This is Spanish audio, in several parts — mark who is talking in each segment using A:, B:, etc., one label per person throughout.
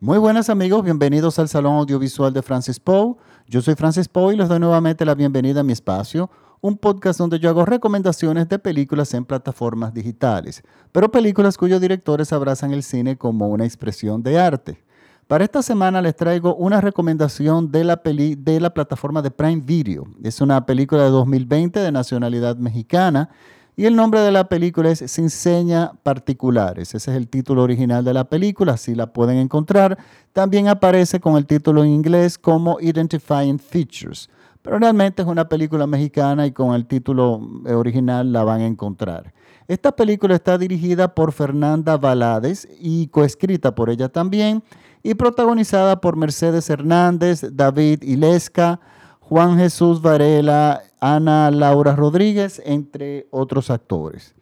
A: Muy buenas amigos, bienvenidos al Salón Audiovisual de Francis Poe. Yo soy Francis Poe y les doy nuevamente la bienvenida a mi espacio, un podcast donde yo hago recomendaciones de películas en plataformas digitales, pero películas cuyos directores abrazan el cine como una expresión de arte. Para esta semana les traigo una recomendación de la, peli de la plataforma de Prime Video. Es una película de 2020 de nacionalidad mexicana y el nombre de la película es Sin Seña Particulares. Ese es el título original de la película, así la pueden encontrar. También aparece con el título en inglés como Identifying Features. Pero realmente es una película mexicana y con el título original la van a encontrar. Esta película está dirigida por Fernanda Valades y coescrita por ella también y protagonizada por Mercedes Hernández, David Ilesca, Juan Jesús Varela, Ana Laura Rodríguez, entre otros actores.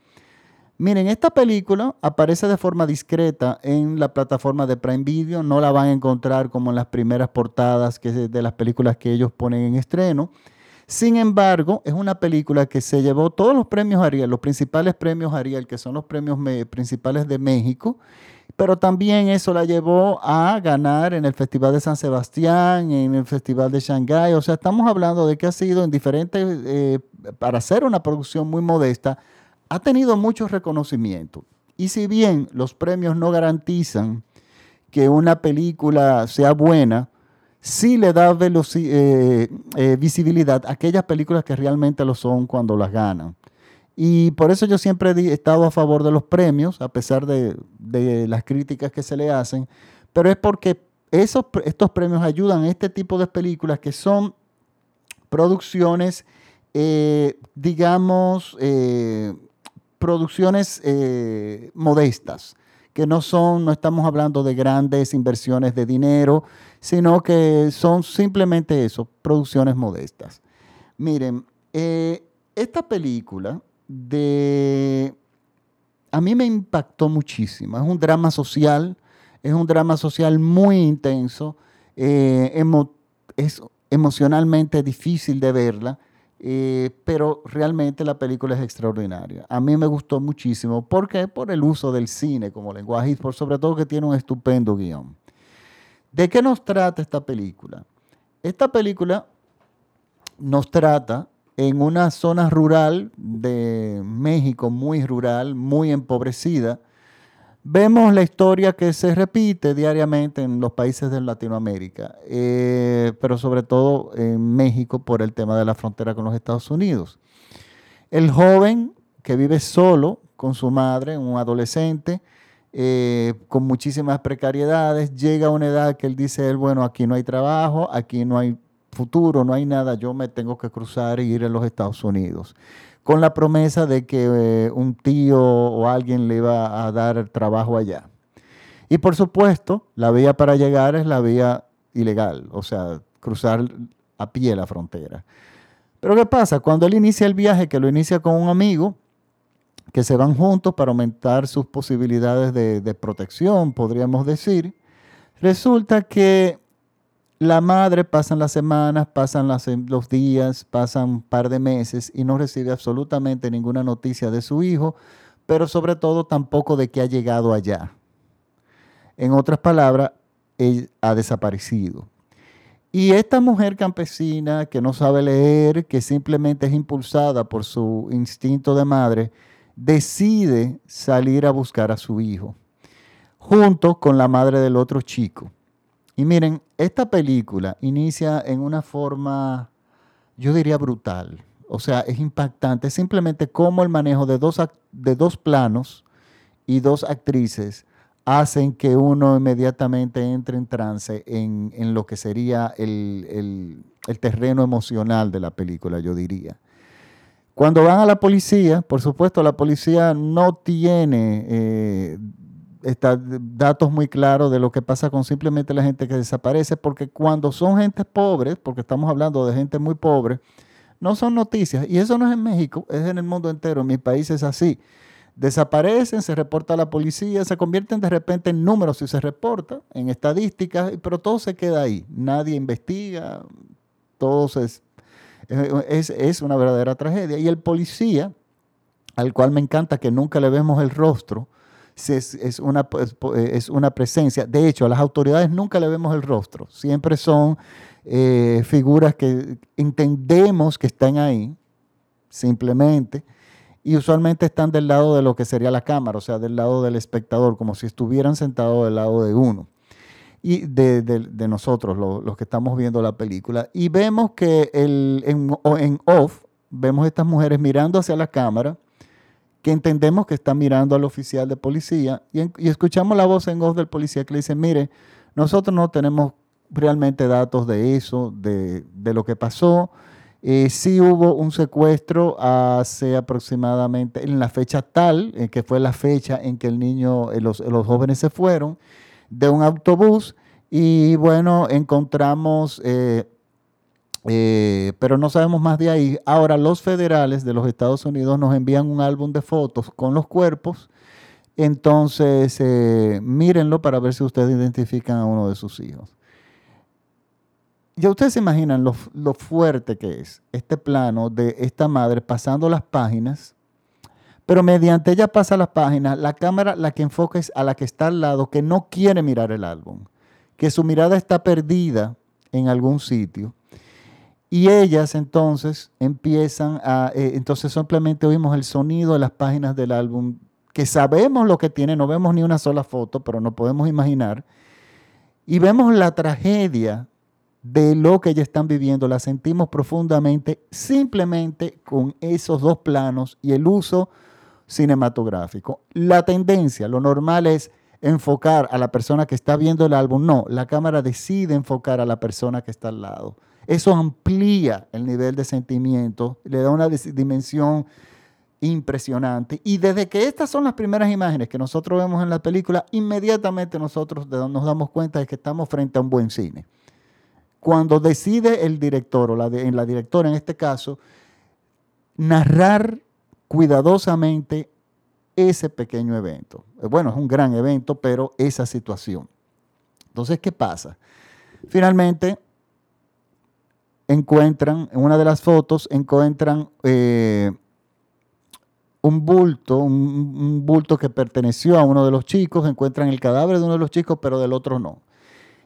A: Miren, esta película aparece de forma discreta en la plataforma de Prime Video, no la van a encontrar como en las primeras portadas que de las películas que ellos ponen en estreno. Sin embargo, es una película que se llevó todos los premios Ariel, los principales premios Ariel, que son los premios principales de México, pero también eso la llevó a ganar en el Festival de San Sebastián, en el Festival de Shanghái. O sea, estamos hablando de que ha sido en diferentes, eh, para hacer una producción muy modesta, ha tenido mucho reconocimiento. Y si bien los premios no garantizan que una película sea buena, sí le da eh, eh, visibilidad a aquellas películas que realmente lo son cuando las ganan. Y por eso yo siempre he estado a favor de los premios, a pesar de, las críticas que se le hacen, pero es porque esos, estos premios ayudan a este tipo de películas que son producciones, eh, digamos, eh, producciones modestas, que no son, no estamos hablando de grandes inversiones de dinero, sino que son simplemente eso, producciones modestas. Miren, esta película de... A mí me impactó muchísimo. Es un drama social, es un drama social muy intenso, eh, es emocionalmente difícil de verla, eh, pero realmente la película es extraordinaria. A mí me gustó muchísimo. ¿Por qué? Por el uso del cine como lenguaje y por sobre todo que tiene un estupendo guion. ¿De qué nos trata esta película? Esta película nos trata en una zona rural de México, muy rural, muy empobrecida, vemos la historia que se repite diariamente en los países de Latinoamérica, eh, pero sobre todo en México por el tema de la frontera con los Estados Unidos. El joven que vive solo con su madre, un adolescente, eh, con muchísimas precariedades, llega a una edad que él dice, él, bueno, aquí no hay trabajo, aquí no hay futuro, no hay nada, yo me tengo que cruzar e ir a los Estados Unidos. Con la promesa de que eh, un tío o alguien le iba a dar trabajo allá. Y por supuesto, la vía para llegar es la vía ilegal, o sea, cruzar a pie la frontera. Pero ¿qué pasa? Cuando él inicia el viaje, que lo inicia con un amigo, que se van juntos para aumentar sus posibilidades de, protección, podríamos decir, resulta que la madre pasan las semanas, pasan los días, pasan un par de meses y no recibe absolutamente ninguna noticia de su hijo, pero sobre todo tampoco de que ha llegado allá. En otras palabras, ha desaparecido. Y esta mujer campesina que no sabe leer, que simplemente es impulsada por su instinto de madre, decide salir a buscar a su hijo, junto con la madre del otro chico. Y miren, esta película inicia en una forma, yo diría brutal. O sea, es impactante. simplemente cómo el manejo de dos, de dos planos y dos actrices hacen que uno inmediatamente entre en trance en, lo que sería el, terreno emocional de la película, yo diría. Cuando van a la policía, por supuesto, la policía no tiene eh, datos muy claros de lo que pasa con simplemente la gente que desaparece, porque cuando son gente pobre, porque estamos hablando de gente muy pobre, no son noticias. Y eso no es en México, es en el mundo entero. En mi país es así. Desaparecen, se reporta a la policía, se convierten de repente en números si se reporta, en estadísticas, pero todo se queda ahí. Nadie investiga, todo es, es, es una verdadera tragedia. Y el policía, al cual me encanta que nunca le vemos el rostro, es, una, pues, eh, es una presencia. De hecho, a las autoridades nunca le vemos el rostro, siempre son eh, figuras que entendemos que están ahí, simplemente, y usualmente están del lado de lo que sería la cámara, o sea, del lado del espectador, como si estuvieran sentados del lado de uno y de, nosotros, los que estamos viendo la película. Y vemos que el, en, en off, vemos estas mujeres mirando hacia la cámara, que entendemos que están mirando al oficial de policía, y, escuchamos la voz en voz del policía que le dice, mire, nosotros no tenemos realmente datos de eso, de, lo que pasó. Eh, sí hubo un secuestro hace aproximadamente, en la fecha tal, eh, que fue la fecha en que el niño, eh, los, los, jóvenes se fueron, de un autobús, y bueno, encontramos eh, pero no sabemos más de ahí. Ahora, los federales de los Estados Unidos nos envían un álbum de fotos con los cuerpos. Entonces, eh, mírenlo para ver si ustedes identifican a uno de sus hijos. Ya ustedes se imaginan lo, lo fuerte que es este plano de esta madre pasando las páginas, pero mediante ella pasa las páginas, la cámara la que enfoca es a la que está al lado, que no quiere mirar el álbum, que su mirada está perdida en algún sitio y ellas entonces empiezan a, eh, entonces simplemente oímos el sonido de las páginas del álbum, que sabemos lo que tiene, no vemos ni una sola foto, pero no podemos imaginar. Y vemos la tragedia de lo que ellas están viviendo, la sentimos profundamente simplemente con esos dos planos y el uso cinematográfico. La tendencia, lo normal es enfocar a la persona que está viendo el álbum. No, la cámara decide enfocar a la persona que está al lado. Eso amplía el nivel de sentimiento, le da una dimensión impresionante. Y desde que estas son las primeras imágenes que nosotros vemos en la película, inmediatamente nosotros nos damos cuenta de que estamos frente a un buen cine. Cuando decide el director, o la, en la directora en este caso, narrar cuidadosamente ese pequeño evento. Bueno, es un gran evento, pero esa situación. Entonces, ¿qué pasa? Finalmente, encuentran, en una de las fotos, encuentran eh, un bulto, un, bulto que perteneció a uno de los chicos, encuentran el cadáver de uno de los chicos, pero del otro no.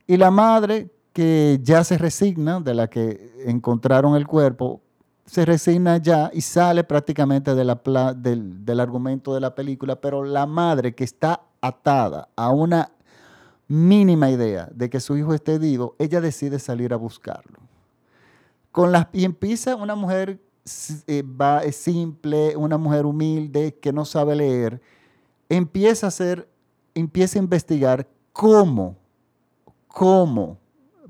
A: Y la madre, que ya se resigna, de la que encontraron el cuerpo, se resigna ya y sale prácticamente del, del argumento de la película, pero la madre que está atada a una mínima idea de que su hijo esté vivo, ella decide salir a buscarlo. Con las, y empieza una mujer eh, va, simple, una mujer humilde que no sabe leer, empieza a hacer, empieza a investigar cómo, cómo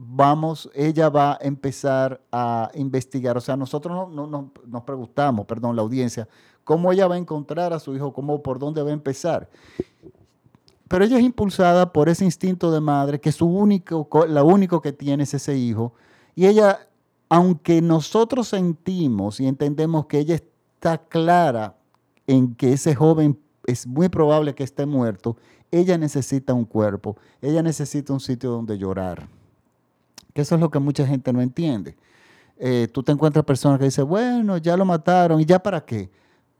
A: vamos, ella va a empezar a investigar. O sea, nosotros no, nos preguntamos, perdón, la audiencia, cómo ella va a encontrar a su hijo, cómo, por dónde va a empezar. Pero ella es impulsada por ese instinto de madre, que su único, la único que tiene es ese hijo. Y ella aunque nosotros sentimos y entendemos que ella está clara en que ese joven es muy probable que esté muerto, ella necesita un cuerpo, ella necesita un sitio donde llorar. Que eso es lo que mucha gente no entiende. Eh, tú te encuentras personas que dicen, bueno, ya lo mataron, ¿y ya para qué?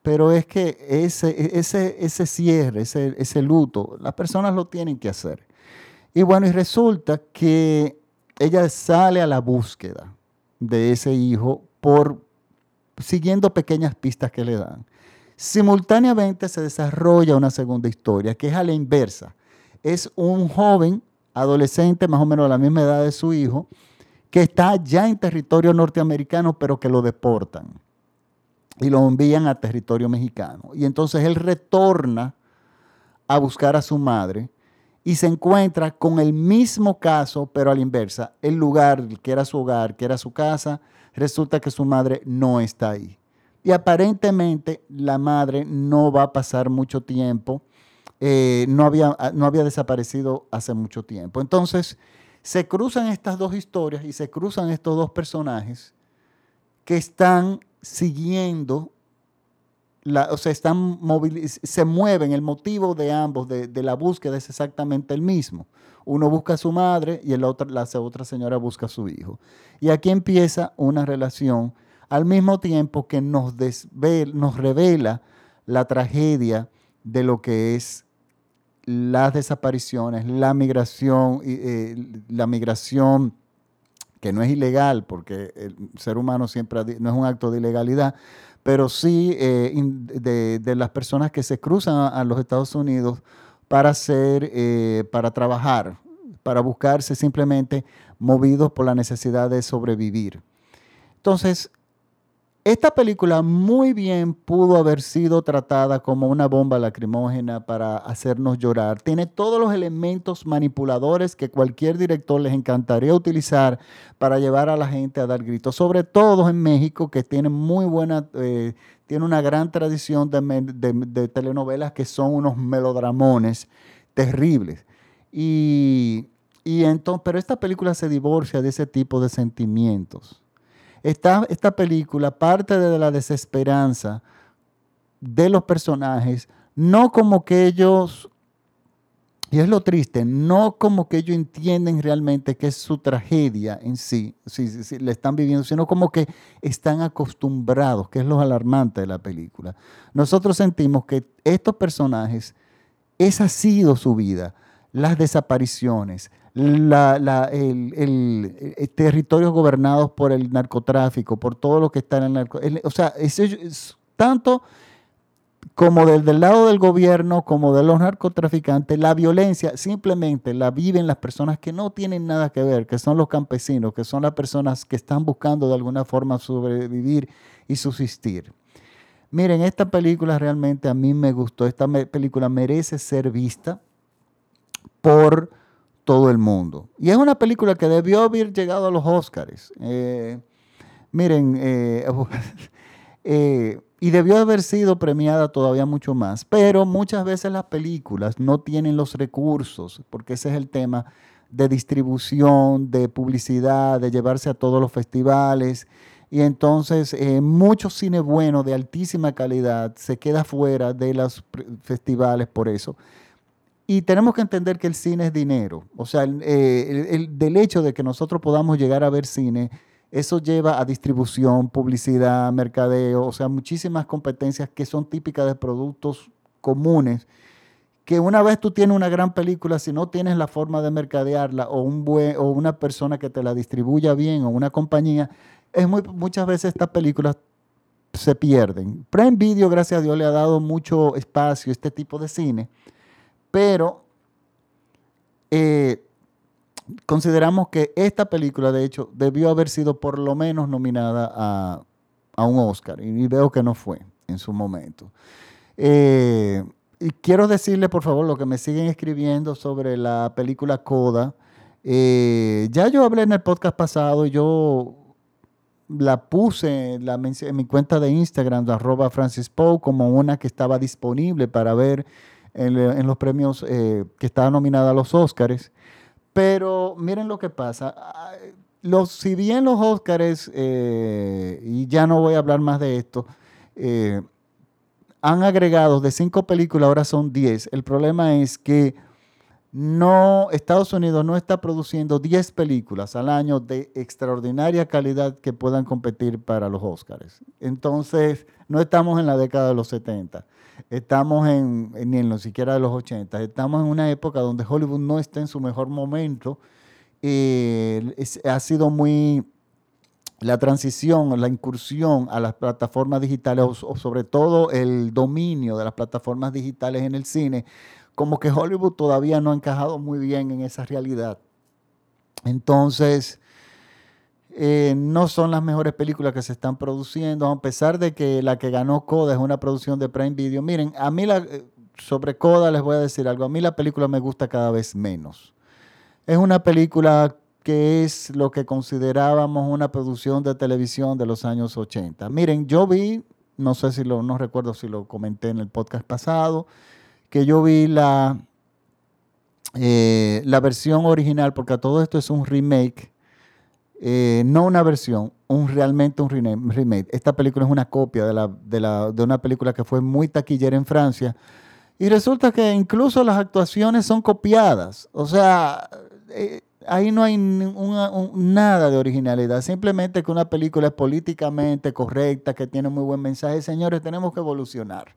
A: Pero es que ese, ese, ese cierre, ese, ese luto, las personas lo tienen que hacer. Y bueno, y resulta que ella sale a la búsqueda de ese hijo por siguiendo pequeñas pistas que le dan. Simultáneamente se desarrolla una segunda historia que es a la inversa. Es un joven adolescente, más o menos de la misma edad de su hijo, que está ya en territorio norteamericano, pero que lo deportan y lo envían a territorio mexicano. Y entonces él retorna a buscar a su madre y se encuentra con el mismo caso, pero a la inversa. El lugar que era su hogar, que era su casa, resulta que su madre no está ahí. Y aparentemente la madre no va a pasar mucho tiempo, eh, no, había, no había desaparecido hace mucho tiempo. Entonces, se cruzan estas dos historias y se cruzan estos dos personajes que están siguiendo o sea, están se mueven, el motivo de ambos, de, la búsqueda es exactamente el mismo. Uno busca a su madre y el otro, la otra señora busca a su hijo. Y aquí empieza una relación al mismo tiempo que nos, nos revela la tragedia de lo que es las desapariciones, la migración, eh, la migración que no es ilegal, porque el ser humano siempre no es un acto de ilegalidad, pero sí eh, de, las personas que se cruzan a, los Estados Unidos para hacer, eh, para trabajar, para buscarse simplemente movidos por la necesidad de sobrevivir. Entonces, esta película muy bien pudo haber sido tratada como una bomba lacrimógena para hacernos llorar. Tiene todos los elementos manipuladores que cualquier director les encantaría utilizar para llevar a la gente a dar gritos, sobre todo en México, que tiene muy buena, eh, tiene una gran tradición de, telenovelas que son unos melodramones terribles. Y, y entonces, pero esta película se divorcia de ese tipo de sentimientos. Esta, esta película parte de la desesperanza de los personajes, no como que ellos, y es lo triste, no como que ellos entienden realmente que es su tragedia en sí, si, si, le están viviendo, sino como que están acostumbrados, que es lo alarmante de la película. Nosotros sentimos que estos personajes, esa ha sido su vida, las desapariciones, la, el, territorios gobernados por el narcotráfico, por todo lo que está en el narcotráfico. O sea, es, tanto como desde el lado del gobierno, como de los narcotraficantes, la violencia simplemente la viven las personas que no tienen nada que ver, que son los campesinos, que son las personas que están buscando de alguna forma sobrevivir y subsistir. Miren, esta película realmente a mí me gustó, esta película merece ser vista por todo el mundo. Y es una película que debió haber llegado a los Oscars. Eh, miren, eh, eh, y debió haber sido premiada todavía mucho más. Pero muchas veces las películas no tienen los recursos, porque ese es el tema de distribución, de publicidad, de llevarse a todos los festivales. Y entonces mucho cine bueno de altísima calidad se queda fuera de los festivales por eso. Y tenemos que entender que el cine es dinero. O sea, eh, el, del hecho de que nosotros podamos llegar a ver cine, eso lleva a distribución, publicidad, mercadeo, o sea, muchísimas competencias que son típicas de productos comunes, que una vez tú tienes una gran película, si no tienes la forma de mercadearla o, un o una persona que te la distribuya bien o una compañía, es muchas veces estas películas se pierden. Prime Video, gracias a Dios, le ha dado mucho espacio a este tipo de cine pero eh, consideramos que esta película, de hecho, debió haber sido por lo menos nominada a, un Oscar. Y veo que no fue en su momento. Eh, y quiero decirle, por favor, lo que me siguen escribiendo sobre la película Coda. Eh, ya yo hablé en el podcast pasado, yo la puse en, mi cuenta de Instagram, arroba Francis Poe, como una que estaba disponible para ver en, los premios eh, que estaba nominada a los Óscares. Pero miren lo que pasa. Los, si bien los Óscares, eh, y ya no voy a hablar más de esto, eh, han agregado de cinco películas, ahora son diez. El problema es que no, Estados Unidos no está produciendo diez películas al año de extraordinaria calidad que puedan competir para los Óscares. Entonces, no estamos en la década de los 70 estamos en, ni en lo siquiera de los 80, estamos en una época donde Hollywood no está en su mejor momento. Eh, ha sido muy la transición, la incursión a las plataformas digitales o, sobre todo el dominio de las plataformas digitales en el cine, como que Hollywood todavía no ha encajado muy bien en esa realidad. Entonces, eh, no son las mejores películas que se están produciendo, a pesar de que la que ganó Coda es una producción de Prime Video. Miren, a mí la, eh, sobre Coda les voy a decir algo, a mí la película me gusta cada vez menos. Es una película que es lo que considerábamos una producción de televisión de los años 80. Miren, yo vi, no sé si lo, no recuerdo si lo comenté en el podcast pasado, que yo vi la, eh, la versión original, porque todo esto es un remake eh, no una versión, un, realmente un remake. Esta película es una copia de, la, de, una película que fue muy taquillera en Francia. Y resulta que incluso las actuaciones son copiadas. O sea, eh, ahí no hay nada de originalidad. Simplemente que una película es políticamente correcta, que tiene muy buen mensaje. Señores, tenemos que evolucionar.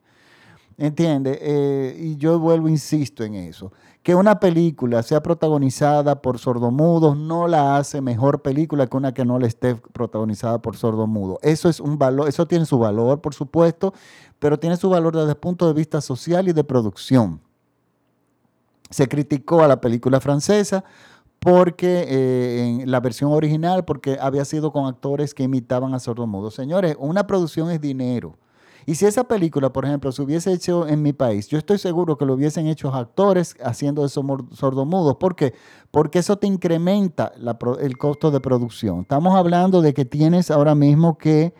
A: ¿Entiendes? Eh, y yo vuelvo, insisto en eso. Que una película sea protagonizada por sordomudos no la hace mejor película que una que no le esté protagonizada por sordomudos. Eso es un valor, eso tiene su valor, por supuesto, pero tiene su valor desde el punto de vista social y de producción. Se criticó a la película francesa porque eh, en la versión original, porque había sido con actores que imitaban a sordomudos. Señores, una producción es dinero. Y si esa película, por ejemplo, se hubiese hecho en mi país, yo estoy seguro que lo hubiesen hecho actores haciendo esos sordomudos. ¿Por qué? Porque eso te incrementa el costo de producción. Estamos hablando de que tienes ahora mismo que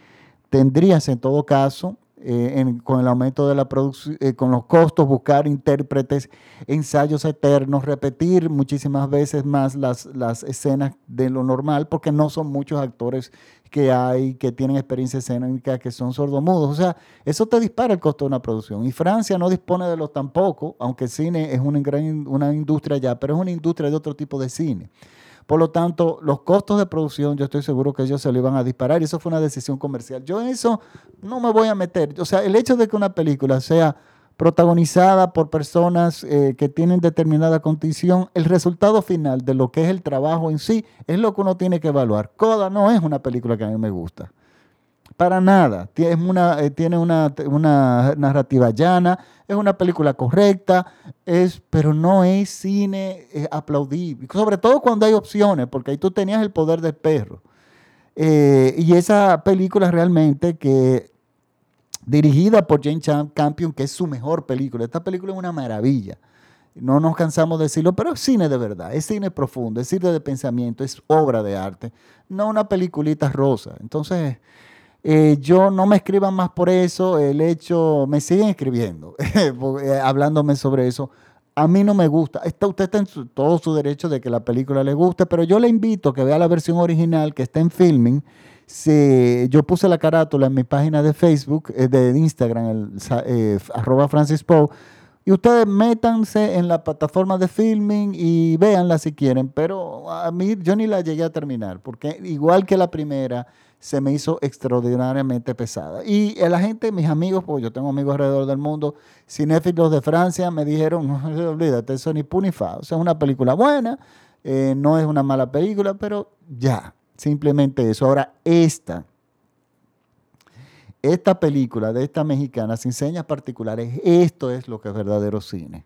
A: tendrías en todo caso eh, con el aumento de la producción, eh, con los costos, buscar intérpretes, ensayos eternos, repetir muchísimas veces más las, las escenas de lo normal, porque no son muchos actores que hay que tienen experiencia escénica que son sordomudos. O sea, eso te dispara el costo de una producción. Y Francia no dispone de los tampoco, aunque el cine es una, gran, una industria ya, pero es una industria de otro tipo de cine. Por lo tanto, los costos de producción, yo estoy seguro que ellos se lo iban a disparar y eso fue una decisión comercial. Yo en eso no me voy a meter. O sea, el hecho de que una película sea protagonizada por personas eh, que tienen determinada condición, el resultado final de lo que es el trabajo en sí es lo que uno tiene que evaluar. Coda no es una película que a mí me gusta. Para nada. Tiene una, eh, tiene una, narrativa llana, es una película correcta, es, pero no es cine eh, aplaudible. Sobre todo cuando hay opciones, porque ahí tú tenías el poder del perro. Eh, y esa película realmente que dirigida por Jane Campion, que es su mejor película. Esta película es una maravilla. No nos cansamos de decirlo, pero es cine de verdad, es cine profundo, es cine de pensamiento, es obra de arte, no una peliculita rosa. Entonces, eh, yo no me escriban más por eso, el hecho, me siguen escribiendo, eh, hablándome sobre eso. A mí no me gusta. Está, usted está en todo su derecho de que la película le guste, pero yo le invito a que vea la versión original que está en filming. yo puse la carátula en mi página de Facebook, eh, de Instagram, el, arroba Francis Poe, y ustedes métanse en la plataforma de filming y véanla si quieren, pero a mí yo ni la llegué a terminar, porque igual que la primera, se me hizo extraordinariamente pesada. Y la gente, mis amigos, pues yo tengo amigos alrededor del mundo, cinéfilos de Francia, me dijeron, no olvídate, eso ni punifa. O sea, es una película buena, eh, no es una mala película, pero ya, simplemente eso. Ahora, esta, esta película de esta mexicana, sin señas particulares, esto es lo que es verdadero cine.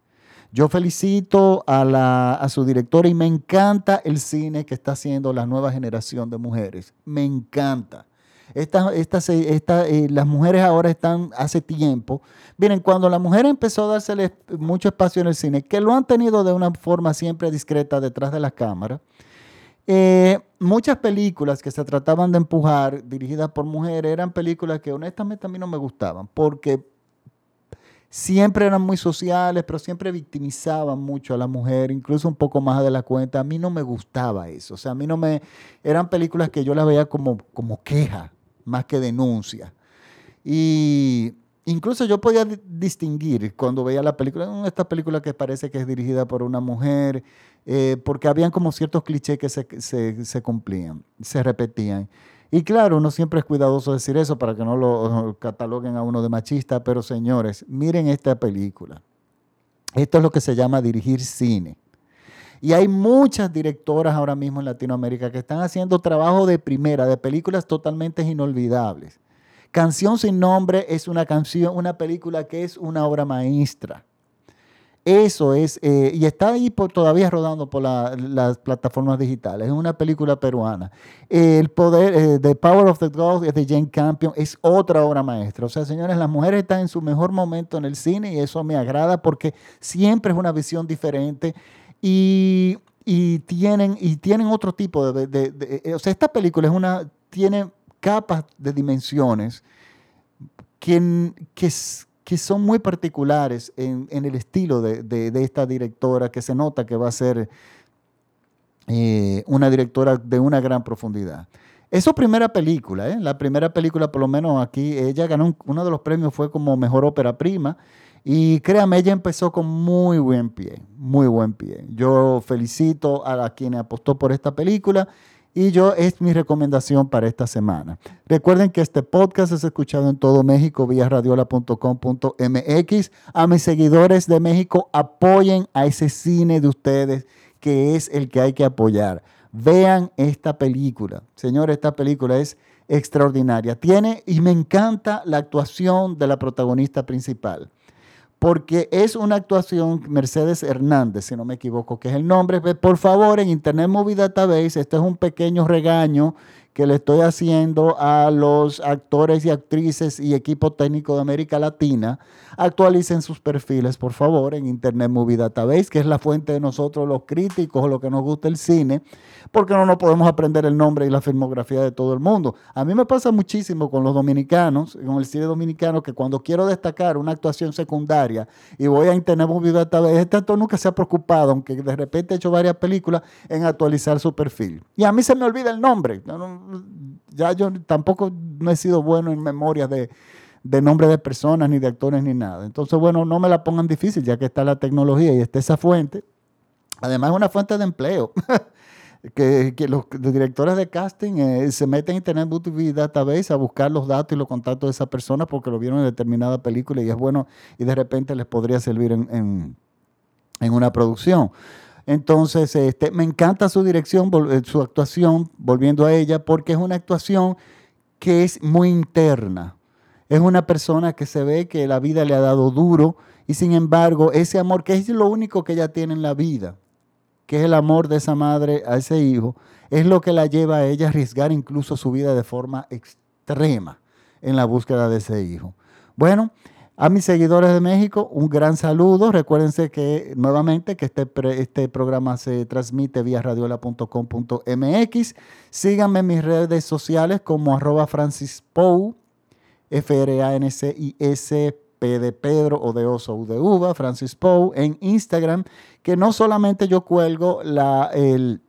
A: Yo felicito a, su directora y me encanta el cine que está haciendo la nueva generación de mujeres. Me encanta. Esta, esta, esta, eh, las mujeres ahora están hace tiempo. Miren, cuando la mujer empezó a dársele mucho espacio en el cine, que lo han tenido de una forma siempre discreta detrás de las cámaras, eh, muchas películas que se trataban de empujar, dirigidas por mujeres, eran películas que honestamente a mí no me gustaban, porque siempre eran muy sociales, pero siempre victimizaban mucho a la mujer, incluso un poco más de la cuenta. A mí no me gustaba eso. O sea, a mí no me... Eran películas que yo las veía como, como queja, más que denuncia. Y incluso yo podía distinguir cuando veía la película, mm, esta película que parece que es dirigida por una mujer, eh, porque habían como ciertos clichés que se, se, se cumplían, se repetían. Y claro, uno siempre es cuidadoso de decir eso para que no lo cataloguen a uno de machista, pero señores, miren esta película. Esto es lo que se llama dirigir cine. Y hay muchas directoras ahora mismo en Latinoamérica que están haciendo trabajo de primera, de películas totalmente inolvidables. Canción sin nombre es una canción, una película que es una obra maestra. Eso es, eh, y está ahí todavía rodando por las plataformas digitales. Es una película peruana. el poder, eh, The Power of the God de Jane Campion es otra obra maestra. O sea, señores, las mujeres están en su mejor momento en el cine y eso me agrada porque siempre es una visión diferente y, tienen, y tienen otro tipo de, eh, O sea, esta película es una, tiene capas de dimensiones que, que, que son muy particulares en, el estilo de, esta directora, que se nota que va a ser eh, una directora de una gran profundidad. Es su primera película, ¿eh? la primera película, por lo menos aquí, ella ganó uno de los premios, fue como mejor ópera prima. Y créame, ella empezó con muy buen pie, muy buen pie. Yo felicito a quien apostó por esta película Y yo es mi recomendación para esta semana. Recuerden que este podcast es escuchado en todo México vía radiola.com.mx. A mis seguidores de México, apoyen a ese cine de ustedes que es el que hay que apoyar. Vean esta película. Señor, esta película es extraordinaria. Tiene y me encanta la actuación de la protagonista principal porque es una actuación Mercedes Hernández, si no me equivoco, que es el nombre. Por favor, en Internet Movie Database, este es un pequeño regaño que le estoy haciendo a los actores y actrices y equipo técnico de América Latina. Actualicen sus perfiles, por favor, en Internet Movie Database, que es la fuente de nosotros los críticos o lo que nos gusta el cine, porque no nos podemos aprender el nombre y la filmografía de todo el mundo. A mí me pasa muchísimo con los dominicanos, con el cine dominicano, que cuando quiero destacar una actuación secundaria y voy a Internet Movie Database, este actor nunca se ha preocupado, aunque de repente ha hecho varias películas, en actualizar su perfil. Y a mí se me olvida el nombre ya yo tampoco no he sido bueno en memoria de, de nombres de personas, ni de actores, ni nada. Entonces, bueno, no me la pongan difícil, ya que está la tecnología y está esa fuente. Además, es una fuente de empleo. que, los, directores de casting eh, se meten en Internet Movie Database a buscar los datos y los contactos de esa persona porque lo vieron en determinada película y es bueno y de repente les podría servir en, en una producción. Entonces, este, me encanta su dirección, eh, su actuación, volviendo a ella, porque es una actuación que es muy interna. Es una persona que se ve que la vida le ha dado duro y sin embargo ese amor, que es lo único que ella tiene en la vida, que es el amor de esa madre a ese hijo, es lo que la lleva a ella a arriesgar incluso su vida de forma extrema en la búsqueda de ese hijo. Bueno, a mis seguidores de México, un gran saludo. Recuérdense que nuevamente que este, este programa se transmite vía radiola.com.mx. Síganme en mis redes sociales como arroba Francis Pou, F-R-A-N-C-I-S, P de Pedro o de Oso U de Uva, Francis Pou, en Instagram, que no solamente yo cuelgo la, eh,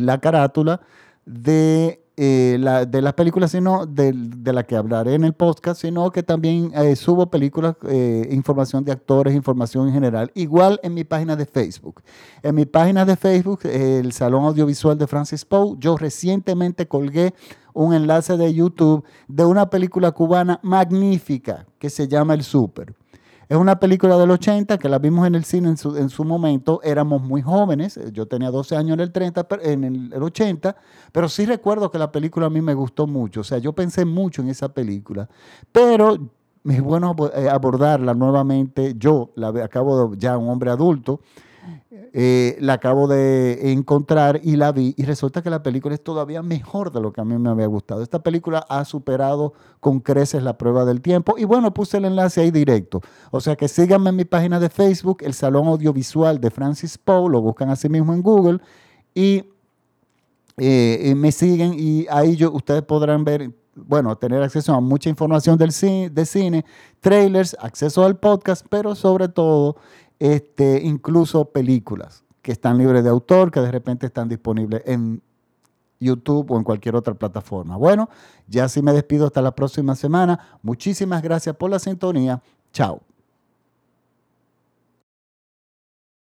A: la carátula de eh, de las películas, sino de, la que hablaré en el podcast, sino que también eh, subo películas, eh, información de actores, información en general. Igual en mi página de Facebook. En mi página de Facebook, el Salón Audiovisual de Francis Poe, yo recientemente colgué un enlace de YouTube de una película cubana magnífica que se llama El Super. Es una película del 80 que la vimos en el cine en su, en su momento. Éramos muy jóvenes. Yo tenía 12 años en el, 30, en el 80, pero sí recuerdo que la película a mí me gustó mucho. O sea, yo pensé mucho en esa película. Pero es bueno eh, abordarla nuevamente. Yo la acabo de, ya un hombre adulto eh, la acabo de encontrar y la vi y resulta que la película es todavía mejor de lo que a mí me había gustado. Esta película ha superado con creces la prueba del tiempo y bueno, puse el enlace ahí directo. O sea que síganme en mi página de Facebook, el Salón Audiovisual de Francis Poe, lo buscan así mismo en Google y eh, me siguen y ahí yo, ustedes podrán ver bueno, tener acceso a mucha información del cine, de cine, trailers, acceso al podcast, pero sobre todo este, incluso películas que están libres de autor, que de repente están disponibles en YouTube o en cualquier otra plataforma. Bueno, ya sí me despido hasta la próxima semana. Muchísimas gracias por la sintonía. Chao.